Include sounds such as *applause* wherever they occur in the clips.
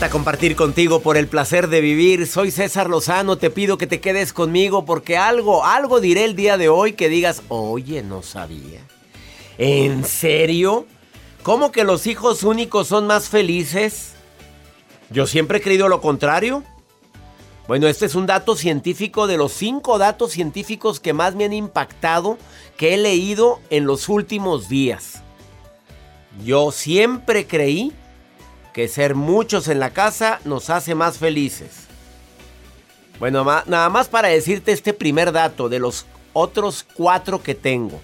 Encanta compartir contigo por el placer de vivir. Soy César Lozano, te pido que te quedes conmigo porque algo, algo diré el día de hoy que digas, oye, no sabía. ¿En serio? ¿Cómo que los hijos únicos son más felices? Yo siempre he creído lo contrario. Bueno, este es un dato científico de los cinco datos científicos que más me han impactado que he leído en los últimos días. Yo siempre creí que ser muchos en la casa nos hace más felices. Bueno, nada más para decirte este primer dato de los otros cuatro que tengo.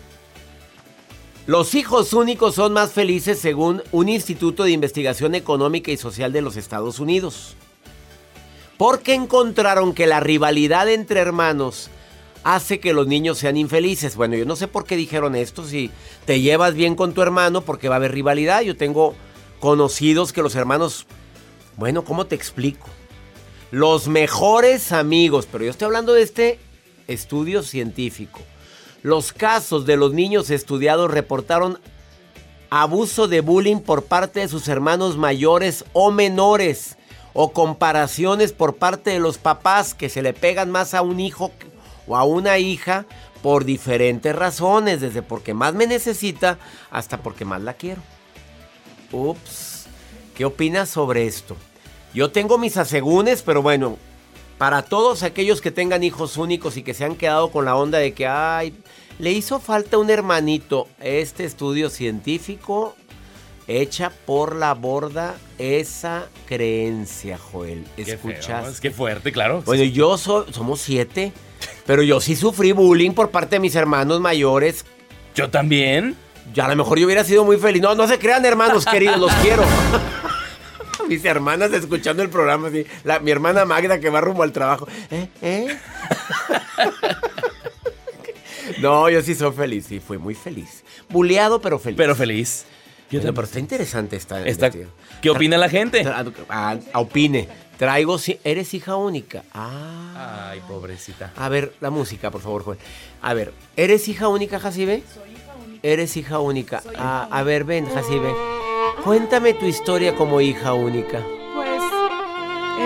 Los hijos únicos son más felices según un Instituto de Investigación Económica y Social de los Estados Unidos. Porque encontraron que la rivalidad entre hermanos hace que los niños sean infelices. Bueno, yo no sé por qué dijeron esto, si te llevas bien con tu hermano porque va a haber rivalidad. Yo tengo conocidos que los hermanos, bueno, ¿cómo te explico? Los mejores amigos, pero yo estoy hablando de este estudio científico. Los casos de los niños estudiados reportaron abuso de bullying por parte de sus hermanos mayores o menores o comparaciones por parte de los papás que se le pegan más a un hijo o a una hija por diferentes razones, desde porque más me necesita hasta porque más la quiero. Ups, ¿qué opinas sobre esto? Yo tengo mis asegúnes, pero bueno, para todos aquellos que tengan hijos únicos y que se han quedado con la onda de que, ay, le hizo falta un hermanito, este estudio científico echa por la borda esa creencia, Joel. Qué ¿Escuchas? es que fuerte, claro. Bueno, yo soy, somos siete, pero yo sí sufrí bullying por parte de mis hermanos mayores. Yo también. Ya a lo mejor yo hubiera sido muy feliz. No, no se crean, hermanos queridos, los quiero. *laughs* Mis hermanas escuchando el programa, así. La- mi hermana Magda que va rumbo al trabajo. ¿Eh? ¿Eh? *laughs* no, yo sí soy feliz, sí, fui muy feliz. Buleado, pero feliz. Pero feliz. Yo Bueno, pero está interesante esta. Investigación. ¿Qué opina la gente? Tra- ah, opine. Traigo. si- Eres hija única. Ah. Ay, pobrecita. A ver, la música, por favor, Joel. A ver, ¿eres hija única, Jacibe? Soy. Eres hija única. Ah, a ver, ven, Jacibe. Cuéntame tu historia como hija única. Pues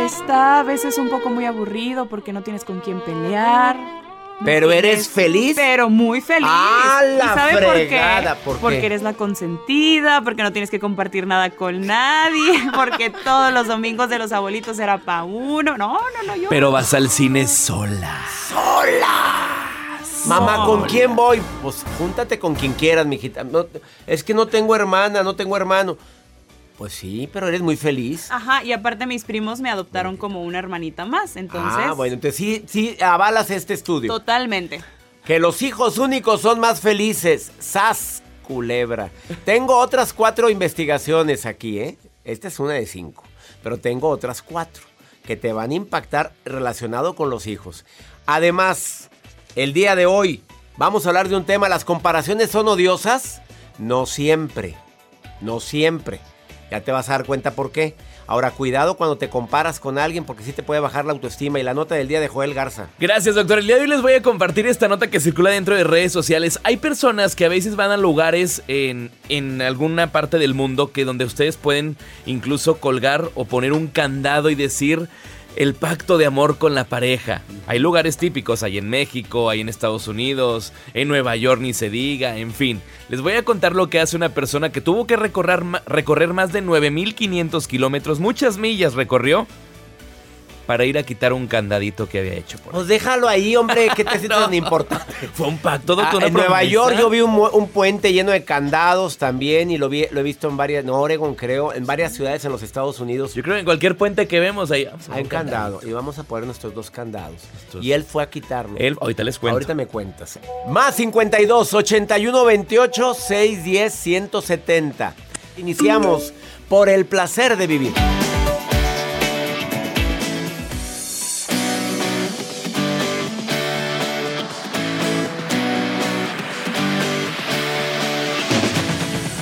está a veces un poco muy aburrido porque no tienes con quién pelear. ¿Pero eres feliz? Pero muy feliz. ¡Ah, la ¿Y sabe fregada! por qué? ¿Por qué? Porque eres la consentida, porque no tienes que compartir nada con nadie, *laughs* porque todos los domingos de los abuelitos era pa' uno. No, no, no, yo. Pero vas al cine sola. Mamá, ¿con quién voy? Pues júntate con quien quieras, mijita. No, es que no tengo hermana, no tengo hermano. Pues sí, pero eres muy feliz. Ajá, y aparte mis primos me adoptaron como una hermanita más, entonces. ah, bueno, entonces sí, sí, avalas este estudio. Totalmente. Que los hijos únicos son más felices. ¡Sas, culebra! Tengo otras cuatro investigaciones aquí, ¿eh? Esta es una de cinco. Pero tengo otras cuatro que te van a impactar relacionado con los hijos. Además, el día de hoy vamos a hablar de un tema. ¿Las comparaciones son odiosas? No siempre. No siempre. Ya te vas a dar cuenta por qué. Ahora, cuidado cuando te comparas con alguien porque sí te puede bajar la autoestima. Y la nota del día de Joel Garza. Gracias, doctor. El día de hoy les voy a compartir esta nota que circula dentro de redes sociales. Hay personas que a veces van a lugares en, en alguna parte del mundo que donde ustedes pueden incluso colgar o poner un candado y decir el pacto de amor con la pareja. Hay lugares típicos, hay en México, hay en Estados Unidos, en Nueva York ni se diga, en fin. Les voy a contar lo que hace una persona que tuvo que recorrer, recorrer más de 9.500 kilómetros, muchas millas recorrió, para ir a quitar un candadito que había hecho. Por Pues déjalo ahí, hombre. ¿Qué te *laughs* sientes tan importante? *laughs* Fue un pacto, Ah, doctor. en Nueva. York yo vi un, puente lleno de candados también y lo, vi, lo he visto en varias, en Oregon creo, en varias ciudades en los Estados Unidos. Yo creo que en cualquier puente que vemos ahí. Hay un candado y vamos a poner nuestros dos candados. Estos- Y él fue a quitarlo. Él, ahorita les cuento. Ahorita me cuentas. Más 52 81 28 610 170. Iniciamos por el placer de vivir.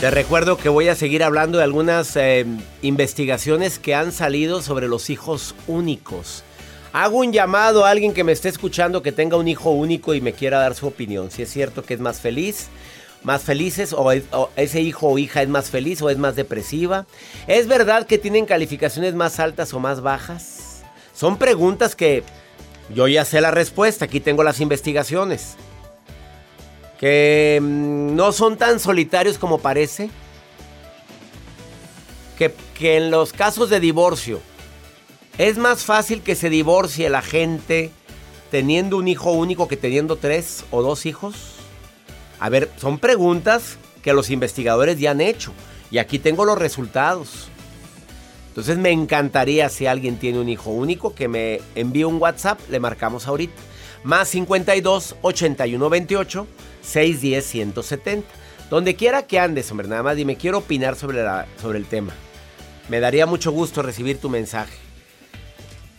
Te recuerdo que voy a seguir hablando de algunas eh, investigaciones que han salido sobre los hijos únicos. Hago un llamado a alguien que me esté escuchando que tenga un hijo único y me quiera dar su opinión. Si es cierto que es más feliz, más felices, o, o ese hijo o hija es más feliz o es más depresiva. ¿Es verdad que tienen calificaciones más altas o más bajas? Son preguntas que yo ya sé la respuesta. Aquí tengo las investigaciones que mm, no son tan solitarios como parece. Que, que en los casos de divorcio es más fácil que se divorcie la gente teniendo un hijo único que teniendo tres o dos hijos. A ver, son preguntas que los investigadores ya han hecho. Y aquí tengo los resultados. Entonces me encantaría si alguien tiene un hijo único que me envíe un WhatsApp, le marcamos ahorita. Más 52 81 28 610 170. Donde quiera que andes, hombre, nada más dime, quiero opinar sobre, la- sobre el tema. Me daría mucho gusto recibir tu mensaje.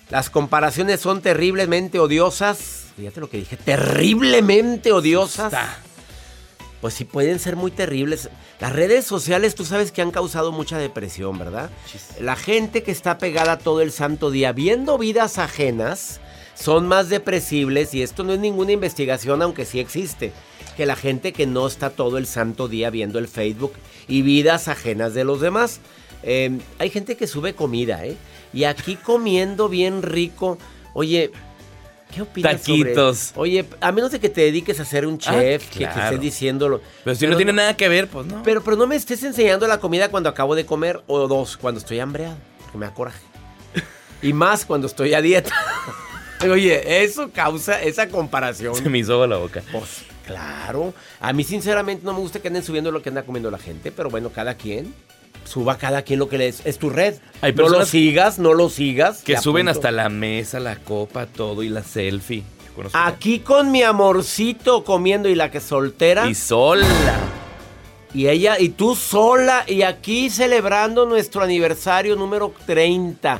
Las comparaciones son terriblemente odiosas. Fíjate lo que dije, terriblemente odiosas. Está. Pues sí, pueden ser muy terribles. Las redes sociales, tú sabes que han causado mucha depresión, ¿verdad? La gente que está pegada todo el santo día viendo vidas ajenas son más depresibles y esto no es ninguna investigación, aunque sí existe. Que la gente que no está todo el santo día viendo el Facebook y vidas ajenas de los demás. Eh, hay gente que sube comida, ¿eh? Y aquí comiendo bien rico. Oye, ¿qué opinas sobre- Taquitos. Oye, a menos de que te dediques a ser un chef, que- que, estés diciéndolo. Pero si no tiene nada que ver, pues no. Pero, pero no me estés enseñando la comida cuando acabo de comer o dos, cuando estoy hambreado, porque me da coraje. *laughs* Y más cuando estoy a dieta. *laughs* Oye, eso causa esa comparación. Se me hizo la boca. Pues claro. A mí sinceramente no me gusta que anden subiendo lo que anda comiendo la gente, pero bueno, cada quien. Suba cada quien lo que les... Es tu red. Hay no lo sigas, no lo sigas. Que suben apunto. hasta la mesa, la copa, todo y la selfie. Aquí con mi amorcito comiendo y la que soltera. Y sola. Y ella, y tú sola, y aquí celebrando nuestro aniversario número 30.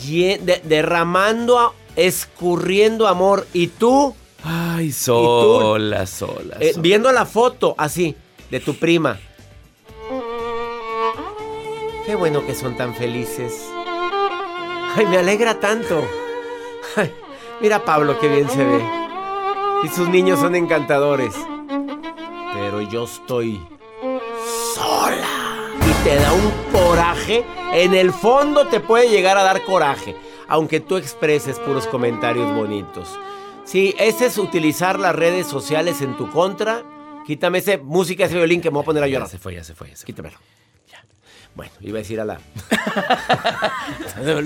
Lle- de- derramando, escurriendo amor. Y tú, Ay, sola, sola. eh, sola. viendo la foto así, de tu prima. Qué bueno que son tan felices. Ay, me alegra tanto. Ay, mira Pablo, qué bien se ve. Y sus niños son encantadores. Pero yo estoy sola. Y te da un coraje. En el fondo te puede llegar a dar coraje. Aunque tú expreses puros comentarios bonitos. Si ese es utilizar las redes sociales en tu contra, quítame ese música, ese violín que me voy a poner a Ya llorar. se fue, ya se fue, ya se fue. Quítamelo. Bueno, iba a decir a la. *laughs*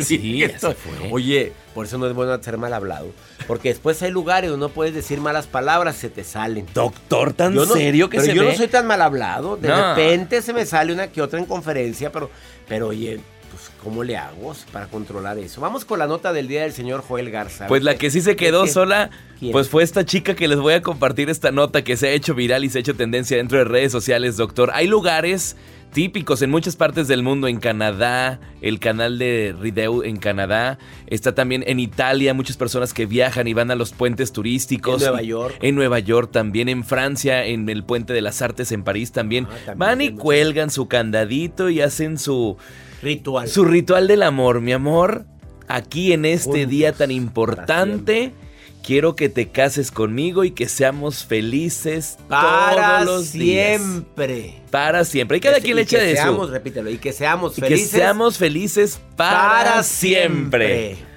Sí, ya se fue. Oye, por eso no es bueno ser mal hablado. Porque después hay lugares donde no puedes decir malas palabras, se te salen. Doctor, tan no- serio que pero se yo ve. no soy tan mal hablado. De No. repente se me sale una que otra en conferencia, pero, pero oye, pues, ¿cómo le hago para controlar eso? Vamos con la nota del día del señor Joel Garza. Pues la que sí se quedó sola, ¿Quién? pues fue esta chica que les voy a compartir esta nota que se ha hecho viral y se ha hecho tendencia dentro de redes sociales, doctor. Hay lugares típicos en muchas partes del mundo, en Canadá, el canal de Rideu en Canadá, está también en Italia, muchas personas que viajan y van a los puentes turísticos. En Nueva York. En Nueva York también, en Francia, en el puente de las artes en París también. Ah, también van y cuelgan su candadito y hacen su... Ritual. Su ritual del amor, mi amor. Aquí en este Juntos, día tan importante, quiero que te cases conmigo y que seamos felices para todos los días. siempre. Para siempre. Y cada quien le que echa de seamos, repítelo, y que seamos Y que felices seamos felices para, siempre.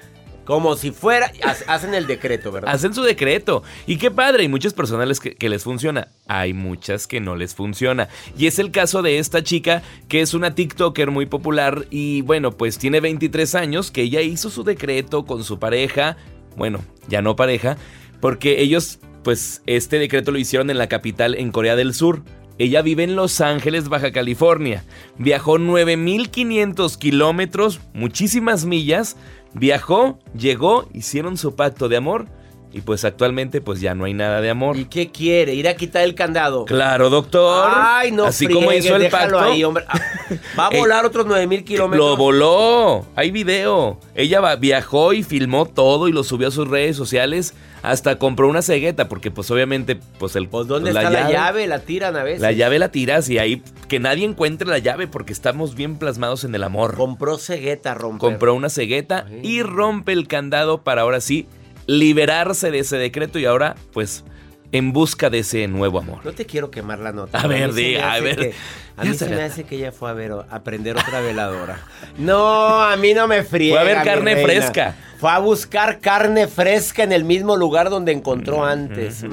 Como si fuera, ha- hacen el decreto, ¿verdad? Hacen su decreto. Y qué padre, hay muchas personas que, que les funciona. Hay muchas que no les funciona. Y es el caso de esta chica que es una TikToker muy popular y bueno, pues tiene 23 años, que ella hizo su decreto con su pareja. Bueno, ya no pareja, porque ellos, pues este decreto lo hicieron en la capital, en Corea del Sur. Ella vive en Los Ángeles, Baja California. Viajó 9.500 kilómetros, muchísimas millas. Viajó, llegó, hicieron su pacto de amor y pues actualmente pues ya no hay nada de amor. ¿Y qué quiere? ¿Ir a quitar el candado? Claro, doctor. Ay, no Así como hizo el pacto. ahí, hombre. Ah, *laughs* Va a Ey, volar otros 9000 kilómetros. Lo voló. Hay video. Ella va- viajó y filmó todo y lo subió a sus redes sociales. Hasta compró una cegueta porque pues obviamente pues el Pues ¿dónde está la llave? La tiran a veces. La llave la tiras y ahí que nadie encuentre la llave porque estamos bien plasmados en el amor. Compró cegueta, romper. Compró una cegueta Ay. y rompe el candado para ahora sí liberarse de ese decreto y ahora pues en busca de ese nuevo amor. No te quiero quemar la nota. A ver, diga, a ver. a mí se me hace que ella fue a ver a prender otra veladora. No, a mí no me friega. Fue a ver carne reina. fresca. Fue a buscar carne fresca en el mismo lugar donde encontró Mm, antes. Mm.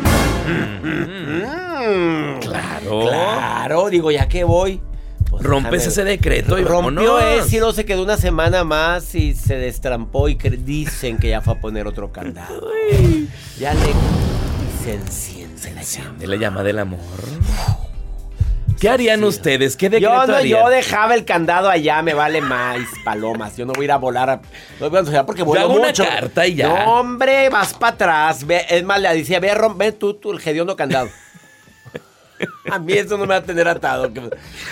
Claro. Claro, digo, ya que voy. Pues Rompes ese decreto y Rompió ese y no se quedó una semana más y se destrampó y dicen que ya fue a poner otro candado. Ya le... Y se enciende la llama. De la llama del amor. ¿Qué harían ustedes? ¿Qué decreto Yo no, harían? yo dejaba el candado allá, me vale más, palomas. Yo no voy a ir a volar a, no voy a volar porque vuelo hago una mucho. carta y ya. No, hombre, vas para atrás. Ve, es más, le decía, ve, a rom- ve tú, tú el hediondo candado. A mí eso no me va a tener atado.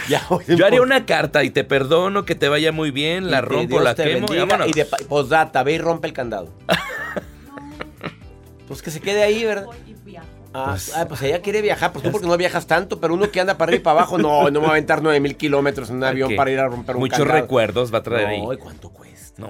Ya, Yo haría una carta y te perdono, que te vaya muy bien, la rompo, Dios la te quemo y bendiga. Y de posdata, ve y rompe el candado. *laughs* pues que se quede ahí, ¿verdad? Ah, Pues- ah, pues ella quiere viajar, pues tú porque no viajas tanto, pero uno que anda para arriba y para abajo, no, no me va a aventar 9 mil kilómetros en un avión ¿Qué? para ir a romper un Muchos candado. recuerdos va a traer ahí. No, ¿y cuánto cuesta? No.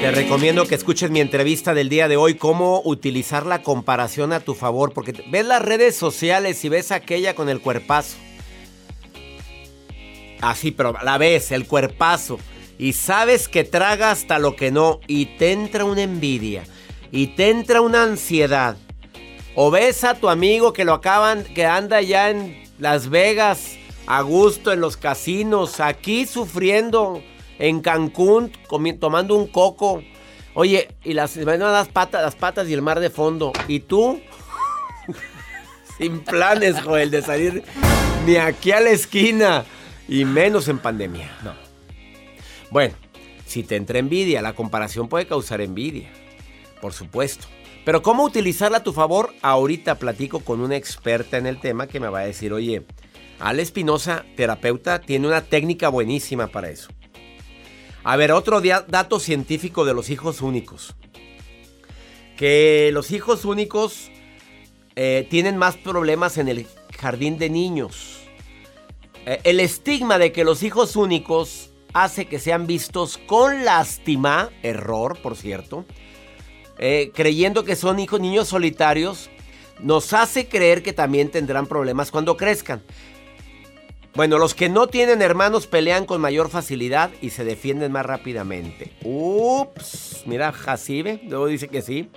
Te recomiendo que escuches mi entrevista del día de hoy, cómo utilizar la comparación a tu favor, porque ves las redes sociales y ves aquella con el cuerpazo. Así, pero la ves, el cuerpazo. Y sabes que traga hasta lo que no. Y te entra una envidia. Y te entra una ansiedad. O ves a tu amigo que lo acaban, que anda ya en Las Vegas, a gusto en los casinos, aquí sufriendo en Cancún, tomando un coco. Oye, y las, las patas, las patas y el mar de fondo. ¿Y tú? *laughs* Sin planes, Joel, de salir ni aquí a la esquina. Y menos en pandemia. No. Bueno, si te entra envidia, la comparación puede causar envidia. Por supuesto. Pero cómo utilizarla a tu favor, ahorita platico con una experta en el tema que me va a decir, oye, Ale Espinosa, terapeuta, tiene una técnica buenísima para eso. A ver, otro dato científico de los hijos únicos. Que los hijos únicos eh, tienen más problemas en el jardín de niños. Eh, el estigma de que los hijos únicos hace que sean vistos con lástima, error, por cierto, eh, creyendo que son hijos niños solitarios, nos hace creer que también tendrán problemas cuando crezcan. Bueno, los que no tienen hermanos pelean con mayor facilidad y se defienden más rápidamente. Ups, mira, Jacibe, luego dice que sí.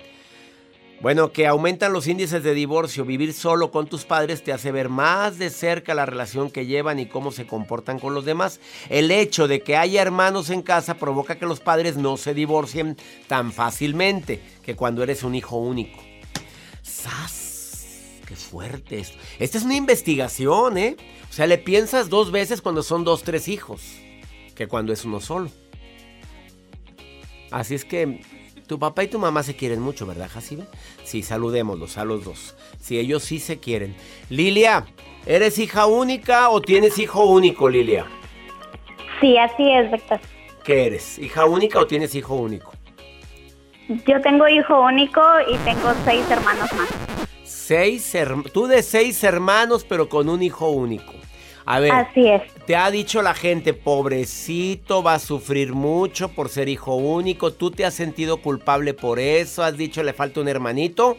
Bueno, que aumentan los índices de divorcio. Vivir solo con tus padres te hace ver más de cerca la relación que llevan y cómo se comportan con los demás. El hecho de que haya hermanos en casa provoca que los padres no se divorcien tan fácilmente que cuando eres un hijo único. ¡Sas! ¡Qué fuerte esto! Esta es una investigación, ¿eh? O sea, le piensas dos veces cuando son dos, tres hijos que cuando es uno solo. Así es que tu papá y tu mamá se quieren mucho, ¿verdad, Jacibe? Sí, saludémoslos a los dos. Sí, ellos sí se quieren. Lilia, ¿eres hija única o tienes hijo único, Lilia? Sí, así es, Víctor. ¿Qué eres? ¿Hija única o tienes hijo único? Yo tengo hijo único y tengo seis hermanos más. Seis. Tú de seis hermanos, pero con un hijo único. A ver, Así es. te ha dicho la gente, pobrecito, va a sufrir mucho por ser hijo único. ¿Tú te has sentido culpable por eso? ¿Has dicho le falta un hermanito?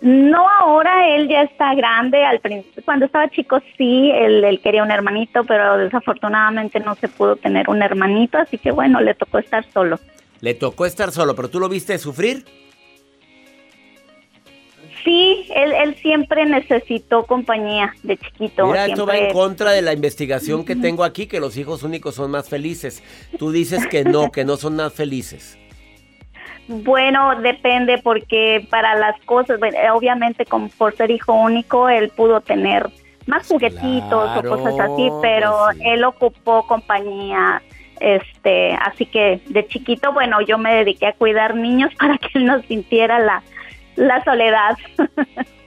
No ahora, él ya está grande. Al principio, cuando estaba chico, sí, él, él quería un hermanito, pero desafortunadamente no se pudo tener un hermanito, así que bueno, le tocó estar solo. Le tocó estar solo, pero tú lo viste sufrir. Sí, él, él siempre necesitó compañía de chiquito. Mira, esto va en siempre- contra de la investigación que tengo aquí, que los hijos únicos son más felices. Tú dices que no, que no son más felices. Bueno, depende porque para las cosas, bueno, obviamente como por ser hijo único, él pudo tener más juguetitos claro, o cosas así, pero pues sí. él ocupó compañía, este, así que de chiquito, bueno, yo me dediqué a cuidar niños *laughs* para que él no sintiera la, la soledad.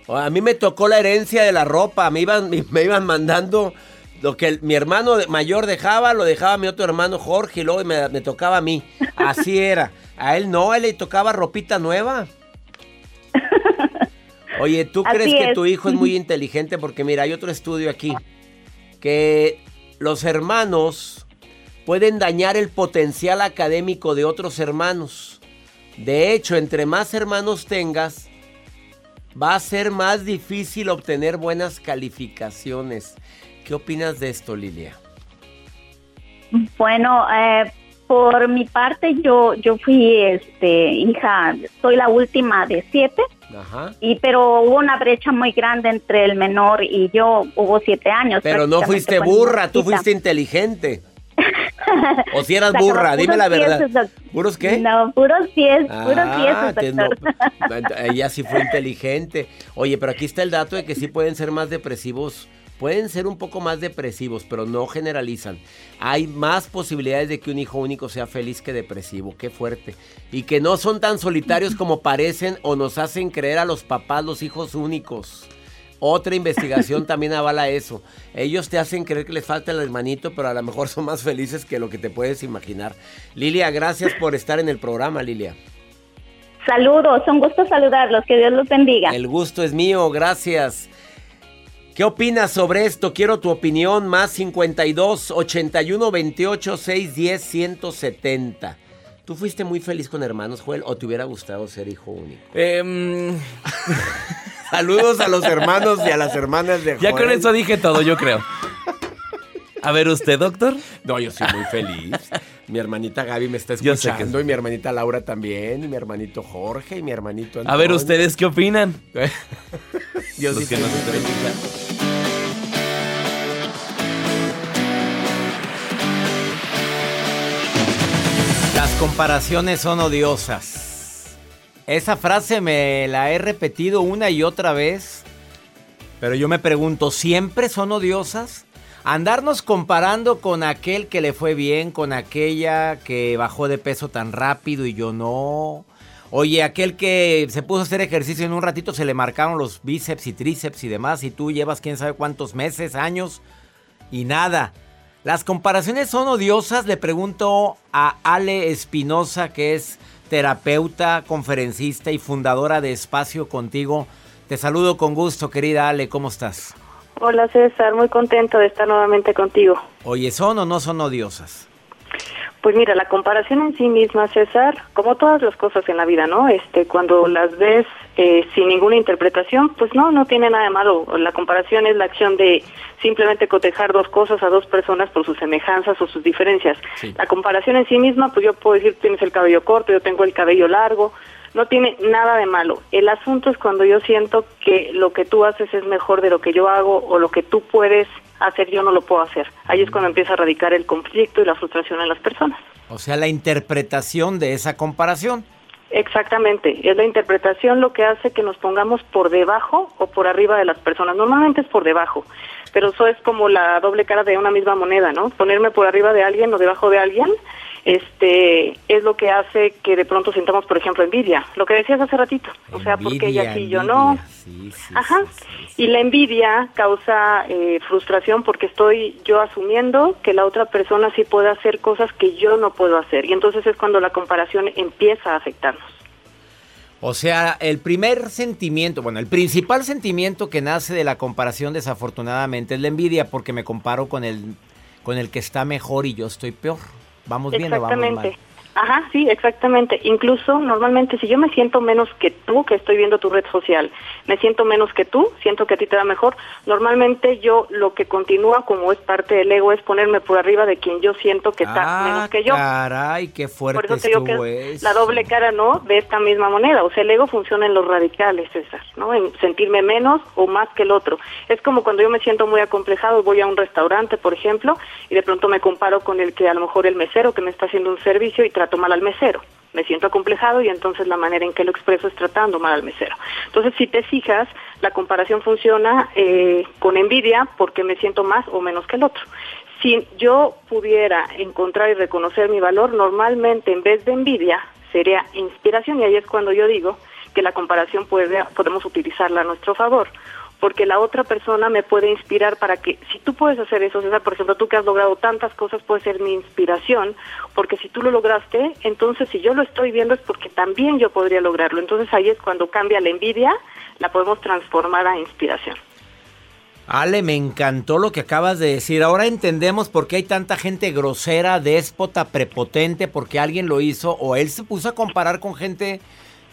A mí me tocó la herencia de la ropa. Me iban, *laughs* me iban mandando lo que el- mi hermano mayor dejaba, lo dejaba mi otro hermano Jorge y luego me, me tocaba a mí. Así *laughs* era. A él no, a él le tocaba ropita nueva. Oye, ¿tú Así crees que tu hijo es muy *laughs* inteligente? Porque mira, hay otro estudio aquí. Que los hermanos pueden dañar el potencial académico de otros hermanos. De hecho, entre más hermanos tengas, va a ser más difícil obtener buenas calificaciones. ¿Qué opinas de esto, Lilia? Bueno, eh, por mi parte, yo, yo fui, este, hija, soy la última de siete. Ajá. Y pero hubo una brecha muy grande entre el menor y yo, hubo siete años. Pero no fuiste burra, tú fuiste inteligente. *laughs* O si eras *laughs* burra, dime puros la verdad. ¿Puros qué? No, puros puros Ah, diez, te- no, *laughs* ella sí fue inteligente. Oye, pero aquí está el dato de que sí pueden ser más depresivos. Pueden ser un poco más depresivos, pero no generalizan. Hay más posibilidades de que un hijo único sea feliz que depresivo. Qué fuerte. Y que no son tan solitarios como parecen o nos hacen creer a los papás los hijos únicos. Otra investigación *laughs* también avala eso. Ellos te hacen creer que les falta el hermanito, pero a lo mejor son más felices que lo que te puedes imaginar. Lilia, gracias por estar en el programa, Lilia. Saludos, un gusto saludarlos, que Dios los bendiga. El gusto es mío, gracias. ¿Qué opinas sobre esto? Quiero tu opinión. Más 52 81 28 610 170. ¿Tú fuiste muy feliz con hermanos, Joel, o te hubiera gustado ser hijo único? Em, *laughs* Saludos a los hermanos y a las hermanas de ya Joel. con eso dije todo, yo creo. A ver, ¿usted, doctor? No, yo soy muy feliz. Mi hermanita Gaby me está que escuchando sí. y mi hermanita Laura también, y mi hermanito Jorge y mi hermanito A ver, Antonio. ¿ustedes qué opinan? *laughs* Yo Los sí que soy nos escuchando. Las comparaciones son odiosas. Esa frase me la he repetido una y otra vez, pero yo me pregunto, ¿siempre son odiosas? Andarnos comparando con aquel que le fue bien, con aquella que bajó de peso tan rápido y yo no. Oye, aquel que se puso a hacer ejercicio en un ratito se le marcaron los bíceps y tríceps y demás y tú llevas quién sabe cuántos meses, años y nada. Las comparaciones son odiosas, le pregunto a Ale Espinosa, que es terapeuta, conferencista y fundadora de Espacio Contigo. Te saludo con gusto, querida Ale, ¿cómo estás? Hola César, muy contento de estar nuevamente contigo. Oye, ¿son o no son odiosas? Pues mira, la comparación en sí misma, César, como todas las cosas en la vida, ¿no? Este, cuando las ves eh, sin ninguna interpretación, pues no, no tiene nada de malo. La comparación es la acción de simplemente cotejar dos cosas a dos personas por sus semejanzas o sus diferencias. La comparación en sí misma, pues yo puedo decir, tienes el cabello corto, yo tengo el cabello largo, no tiene nada de malo. El asunto es cuando yo siento que lo que tú haces es mejor de lo que yo hago o lo que tú puedes hacer yo no lo puedo hacer. Ahí es cuando empieza a radicar el conflicto y la frustración en las personas. O sea, la interpretación de esa comparación. Exactamente, es la interpretación lo que hace que nos pongamos por debajo o por arriba de las personas. Normalmente es por debajo, pero eso es como la doble cara de una misma moneda, ¿no? Ponerme por arriba de alguien o debajo de alguien este es lo que hace que de pronto sintamos, por ejemplo, envidia. Lo que decías hace ratito, o sea, porque ella sí, yo no. Ajá. y la envidia causa eh, frustración porque estoy yo asumiendo que la otra persona sí puede hacer cosas que yo no puedo hacer. Y entonces es cuando la comparación empieza a afectarnos. O sea, el primer sentimiento, bueno, el principal sentimiento que nace de la comparación desafortunadamente es la envidia porque me comparo con el con el que está mejor y yo estoy peor. ¿Vamos bien o vamos mal? Ajá, sí, exactamente. Incluso normalmente si yo me siento menos que tú, que estoy viendo tu red social, me siento menos que tú, siento que a ti te da mejor, normalmente yo lo que continúa como es parte del ego es ponerme por arriba de quien yo siento que está ah, menos que yo. Caray, qué fuerte por eso digo que La doble cara no de esta misma moneda, o sea, el ego funciona en los radicales, César, ¿no? En sentirme menos o más que el otro. Es como cuando yo me siento muy acomplejado, voy a un restaurante, por ejemplo, y de pronto me comparo con el que a lo mejor el mesero que me está haciendo un servicio y trato mal al mesero. Me siento acomplejado y entonces la manera en que lo expreso es tratando mal al mesero. Entonces, si te fijas, la comparación funciona eh, con envidia porque me siento más o menos que el otro. Si yo pudiera encontrar y reconocer mi valor, normalmente en vez de envidia sería inspiración y ahí es cuando yo digo que la comparación puede, podemos utilizarla a nuestro favor porque la otra persona me puede inspirar para que, si tú puedes hacer eso, César, por ejemplo, tú que has logrado tantas cosas, puede ser mi inspiración, porque si tú lo lograste, entonces si yo lo estoy viendo es porque también yo podría lograrlo. Entonces ahí es cuando cambia la envidia, la podemos transformar a inspiración. Ale, me encantó lo que acabas de decir. Ahora entendemos por qué hay tanta gente grosera, déspota, prepotente, porque alguien lo hizo o él se puso a comparar con gente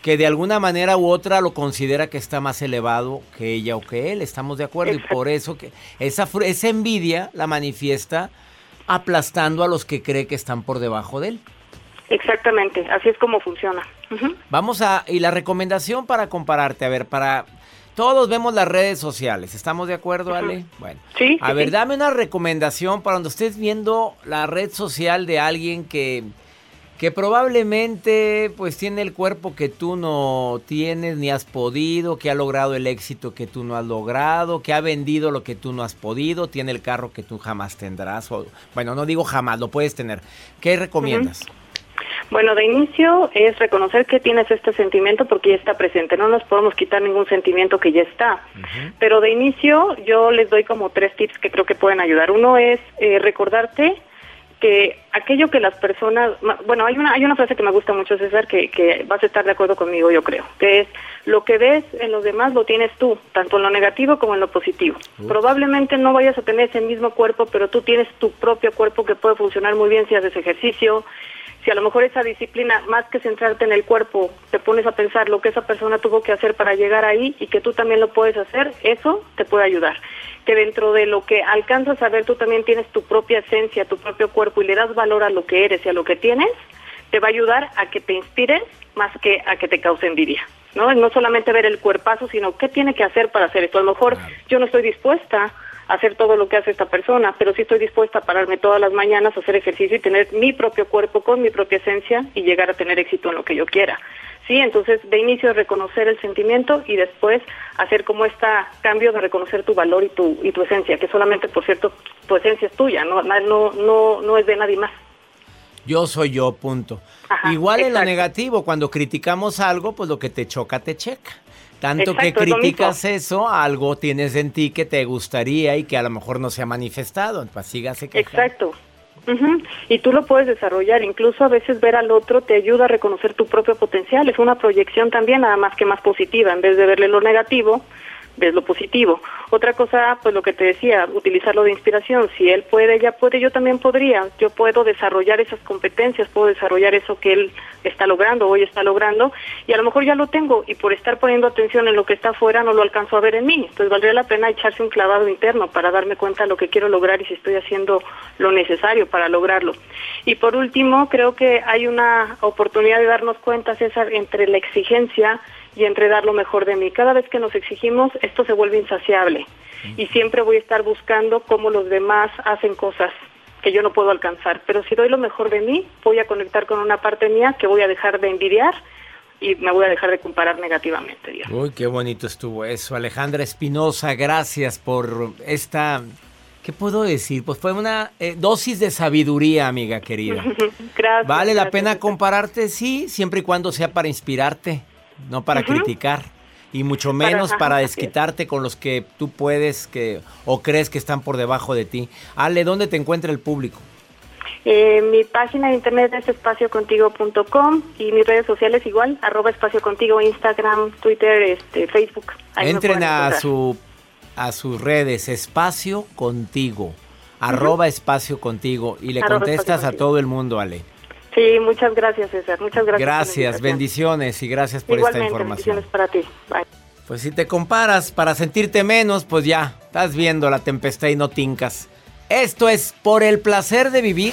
que de alguna manera u otra lo considera que está más elevado que ella o que él. Estamos de acuerdo y por eso que esa, esa envidia la manifiesta aplastando a los que cree que están por debajo de él. Exactamente, así es como funciona. Vamos a, y la recomendación para compararte, a ver, para, todos vemos las redes sociales, ¿estamos de acuerdo, Ale? Bueno, sí. A ver, dame una recomendación para cuando estés viendo la red social de alguien que que probablemente pues tiene el cuerpo que tú no tienes ni has podido, que ha logrado el éxito que tú no has logrado, que ha vendido lo que tú no has podido, tiene el carro que tú jamás tendrás. O, bueno, no digo jamás, lo puedes tener. ¿Qué recomiendas? Bueno, de inicio es reconocer que tienes este sentimiento porque ya está presente. No nos podemos quitar ningún sentimiento que ya está. Pero de inicio yo les doy como tres tips que creo que pueden ayudar. Uno es eh, recordarte que aquello que las personas, bueno, hay una hay una frase que me gusta mucho César que, que vas a estar de acuerdo conmigo, yo creo, que es lo que ves en los demás lo tienes tú, tanto en lo negativo como en lo positivo. Probablemente no vayas a tener ese mismo cuerpo, pero tú tienes tu propio cuerpo que puede funcionar muy bien si haces ejercicio, si a lo mejor esa disciplina, más que centrarte en el cuerpo, te pones a pensar lo que esa persona tuvo que hacer para llegar ahí y que tú también lo puedes hacer, eso te puede ayudar que dentro de lo que alcanzas a ver tú también tienes tu propia esencia, tu propio cuerpo y le das valor a lo que eres y a lo que tienes, te va a ayudar a que te inspires más que a que te cause envidia. ¿no? No solamente ver el cuerpazo, sino qué tiene que hacer para hacer esto. A lo mejor yo no estoy dispuesta hacer todo lo que hace esta persona, pero sí estoy dispuesta a pararme todas las mañanas a hacer ejercicio y tener mi propio cuerpo con mi propia esencia y llegar a tener éxito en lo que yo quiera. Sí, entonces de inicio reconocer el sentimiento y después hacer como este cambio de reconocer tu valor y tu y tu esencia, que solamente por cierto tu esencia es tuya, no no no no es de nadie más. Yo soy yo, punto. Igual en lo negativo, cuando criticamos algo, pues lo que te choca, te checa. Tanto que criticas eso, algo tienes en ti que te gustaría y que a lo mejor no se ha manifestado. Pues sígase que. Exacto. Y tú lo puedes desarrollar, incluso a veces ver al otro te ayuda a reconocer tu propio potencial, es una proyección también nada más que más positiva, en vez de verle lo negativo, ves lo positivo. Otra cosa, pues lo que te decía, utilizarlo de inspiración. Si él puede, ella puede, yo también podría. Yo puedo desarrollar esas competencias, puedo desarrollar eso que él está logrando, hoy está logrando, y a lo mejor ya lo tengo, y por estar poniendo atención en lo que está afuera no lo alcanzo a ver en mí. Entonces valdría la pena echarse un clavado interno para darme cuenta de lo que quiero lograr y si estoy haciendo lo necesario para lograrlo. Y por último, creo que hay una oportunidad de darnos cuenta, César, entre la exigencia y entre dar lo mejor de mí. Cada vez que nos exigimos, esto se vuelve insaciable y siempre voy a estar buscando cómo los demás hacen cosas que yo no puedo alcanzar. Pero si doy lo mejor de mí, voy a conectar con una parte mía que voy a dejar de envidiar y me voy a dejar de comparar negativamente. Uy, qué bonito estuvo eso. Alejandra Espinosa, gracias por esta... ¿Qué puedo decir? Pues fue una eh, dosis de sabiduría, amiga querida. *laughs* gracias. ¿Vale la pena compararte? Sí, siempre y cuando sea para inspirarte no para criticar y mucho menos para, desquitarte con los que tú puedes que o crees que están por debajo de ti. Ale, ¿dónde te encuentra el público? Eh, mi página de internet es espaciocontigo.com y mis redes sociales igual, arroba espaciocontigo, Instagram, Twitter, este, Facebook. Entren a su a sus redes, espacio contigo, arroba espacio contigo y le contestas a todo el mundo, Ale. Sí, muchas gracias, César. Muchas gracias. Gracias, bendiciones y gracias por esta información. bendiciones para ti. Bye. Pues si te comparas para sentirte menos, pues ya, estás viendo la tempestad y no tincas. Esto es por el placer de vivir.